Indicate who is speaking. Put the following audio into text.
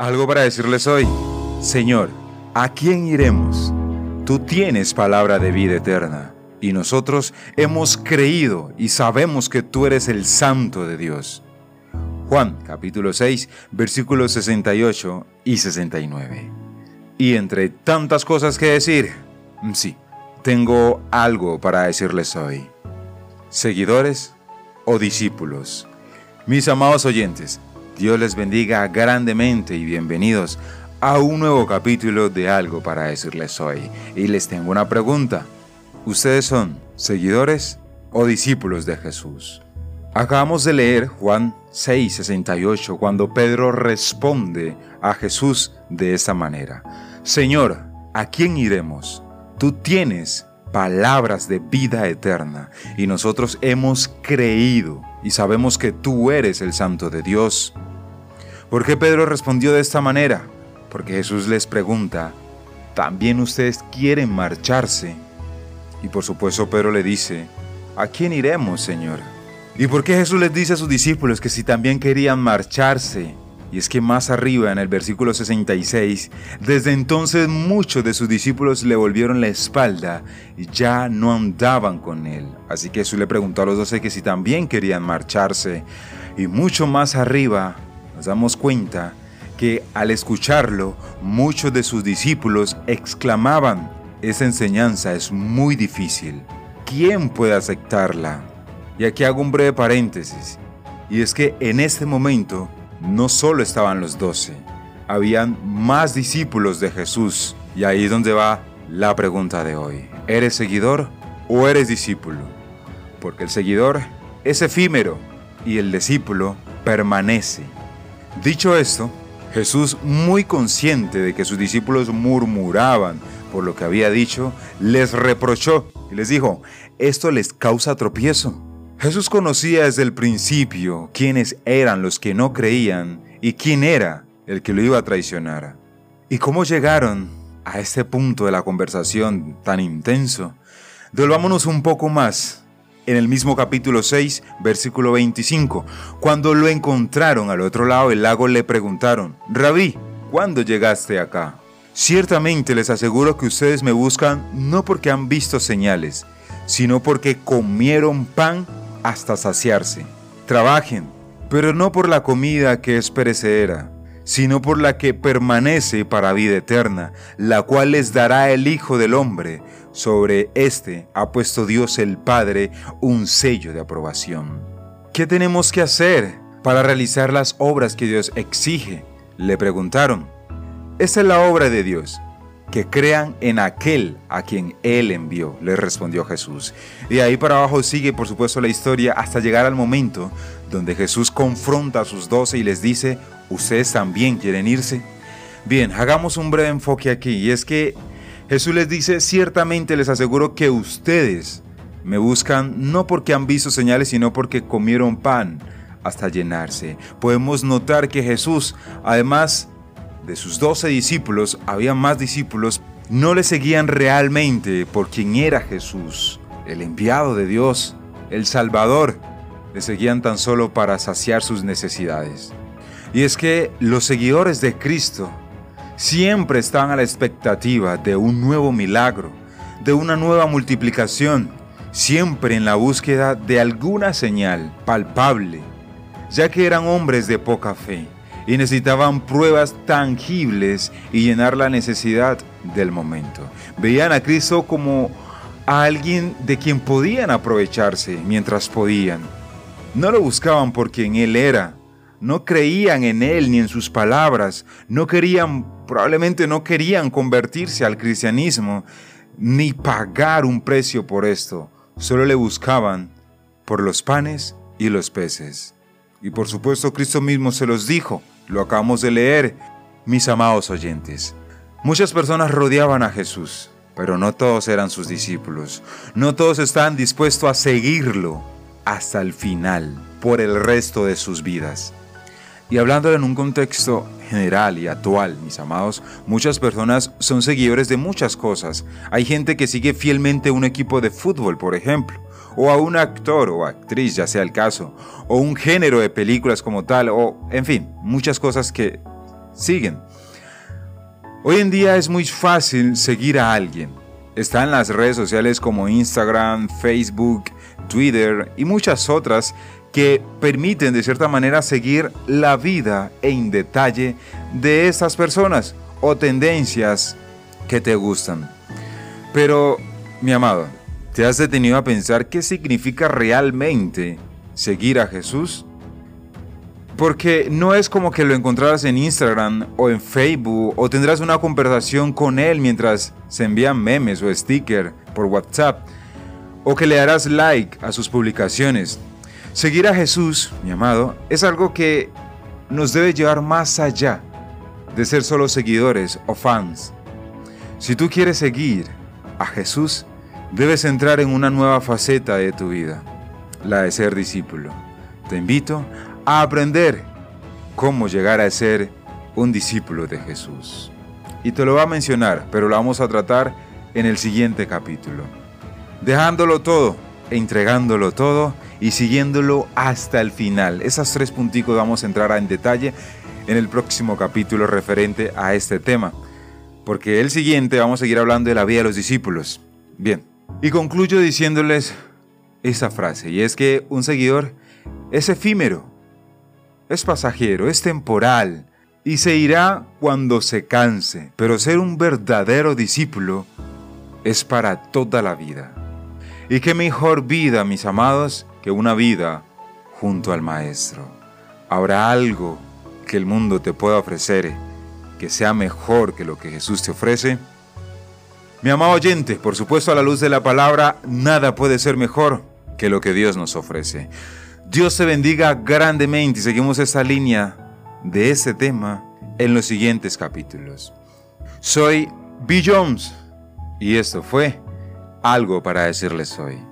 Speaker 1: Algo para decirles hoy. Señor, ¿a quién iremos? Tú tienes palabra de vida eterna y nosotros hemos creído y sabemos que tú eres el santo de Dios. Juan capítulo 6 versículos 68 y 69. Y entre tantas cosas que decir, mm, sí, tengo algo para decirles hoy. Seguidores o discípulos. Mis amados oyentes, Dios les bendiga grandemente y bienvenidos a un nuevo capítulo de algo para decirles hoy. Y les tengo una pregunta. ¿Ustedes son seguidores o discípulos de Jesús? Acabamos de leer Juan 6:68 cuando Pedro responde a Jesús de esta manera. Señor, ¿a quién iremos? Tú tienes palabras de vida eterna y nosotros hemos creído y sabemos que tú eres el Santo de Dios. ¿Por qué Pedro respondió de esta manera? Porque Jesús les pregunta, ¿también ustedes quieren marcharse? Y por supuesto Pedro le dice, ¿a quién iremos, Señor? ¿Y por qué Jesús les dice a sus discípulos que si también querían marcharse? Y es que más arriba en el versículo 66, desde entonces muchos de sus discípulos le volvieron la espalda y ya no andaban con él. Así que Jesús le preguntó a los doce que si también querían marcharse. Y mucho más arriba nos damos cuenta que al escucharlo, muchos de sus discípulos exclamaban, esa enseñanza es muy difícil. ¿Quién puede aceptarla? Y aquí hago un breve paréntesis. Y es que en este momento no solo estaban los doce, habían más discípulos de Jesús. Y ahí es donde va la pregunta de hoy. ¿Eres seguidor o eres discípulo? Porque el seguidor es efímero y el discípulo permanece. Dicho esto, Jesús, muy consciente de que sus discípulos murmuraban por lo que había dicho, les reprochó y les dijo, esto les causa tropiezo. Jesús conocía desde el principio quiénes eran los que no creían y quién era el que lo iba a traicionar. ¿Y cómo llegaron a este punto de la conversación tan intenso? Devolvámonos un poco más en el mismo capítulo 6, versículo 25. Cuando lo encontraron al otro lado del lago le preguntaron, Rabí, ¿cuándo llegaste acá? Ciertamente les aseguro que ustedes me buscan no porque han visto señales, sino porque comieron pan hasta saciarse. Trabajen, pero no por la comida que es perecedera, sino por la que permanece para vida eterna, la cual les dará el Hijo del Hombre. Sobre este ha puesto Dios el Padre un sello de aprobación. ¿Qué tenemos que hacer para realizar las obras que Dios exige? Le preguntaron. Esa es la obra de Dios, que crean en aquel a quien Él envió, le respondió Jesús. Y ahí para abajo sigue, por supuesto, la historia hasta llegar al momento donde Jesús confronta a sus doce y les dice, ¿ustedes también quieren irse? Bien, hagamos un breve enfoque aquí, y es que Jesús les dice, ciertamente les aseguro que ustedes me buscan no porque han visto señales, sino porque comieron pan hasta llenarse. Podemos notar que Jesús, además de sus doce discípulos, había más discípulos, no le seguían realmente por quien era Jesús, el enviado de Dios, el Salvador. Le seguían tan solo para saciar sus necesidades. Y es que los seguidores de Cristo siempre estaban a la expectativa de un nuevo milagro, de una nueva multiplicación, siempre en la búsqueda de alguna señal palpable, ya que eran hombres de poca fe y necesitaban pruebas tangibles y llenar la necesidad del momento. Veían a Cristo como a alguien de quien podían aprovecharse mientras podían. No lo buscaban por quien Él era, no creían en Él ni en sus palabras, no querían, probablemente no querían convertirse al cristianismo, ni pagar un precio por esto, solo le buscaban por los panes y los peces. Y por supuesto Cristo mismo se los dijo, lo acabamos de leer, mis amados oyentes. Muchas personas rodeaban a Jesús, pero no todos eran sus discípulos. No todos estaban dispuestos a seguirlo hasta el final, por el resto de sus vidas. Y hablando en un contexto general y actual, mis amados, muchas personas son seguidores de muchas cosas. Hay gente que sigue fielmente un equipo de fútbol, por ejemplo, o a un actor o actriz, ya sea el caso, o un género de películas como tal, o en fin, muchas cosas que siguen. Hoy en día es muy fácil seguir a alguien. Está en las redes sociales como Instagram, Facebook, Twitter y muchas otras que permiten de cierta manera seguir la vida en detalle de estas personas o tendencias que te gustan. Pero, mi amado, ¿te has detenido a pensar qué significa realmente seguir a Jesús? Porque no es como que lo encontraras en Instagram o en Facebook o tendrás una conversación con él mientras se envían memes o stickers por WhatsApp o que le darás like a sus publicaciones. Seguir a Jesús, mi amado, es algo que nos debe llevar más allá de ser solo seguidores o fans. Si tú quieres seguir a Jesús, debes entrar en una nueva faceta de tu vida, la de ser discípulo. Te invito a aprender cómo llegar a ser un discípulo de Jesús. Y te lo va a mencionar, pero lo vamos a tratar en el siguiente capítulo. Dejándolo todo, entregándolo todo y siguiéndolo hasta el final. Esas tres punticos vamos a entrar en detalle en el próximo capítulo referente a este tema. Porque el siguiente vamos a seguir hablando de la vida de los discípulos. Bien, y concluyo diciéndoles esa frase, y es que un seguidor es efímero, es pasajero, es temporal y se irá cuando se canse, pero ser un verdadero discípulo es para toda la vida. Y qué mejor vida, mis amados, que una vida junto al Maestro. ¿Habrá algo que el mundo te pueda ofrecer que sea mejor que lo que Jesús te ofrece? Mi amado oyente, por supuesto a la luz de la palabra, nada puede ser mejor que lo que Dios nos ofrece. Dios te bendiga grandemente y seguimos esta línea de este tema en los siguientes capítulos. Soy B. Jones y esto fue algo para decirles hoy.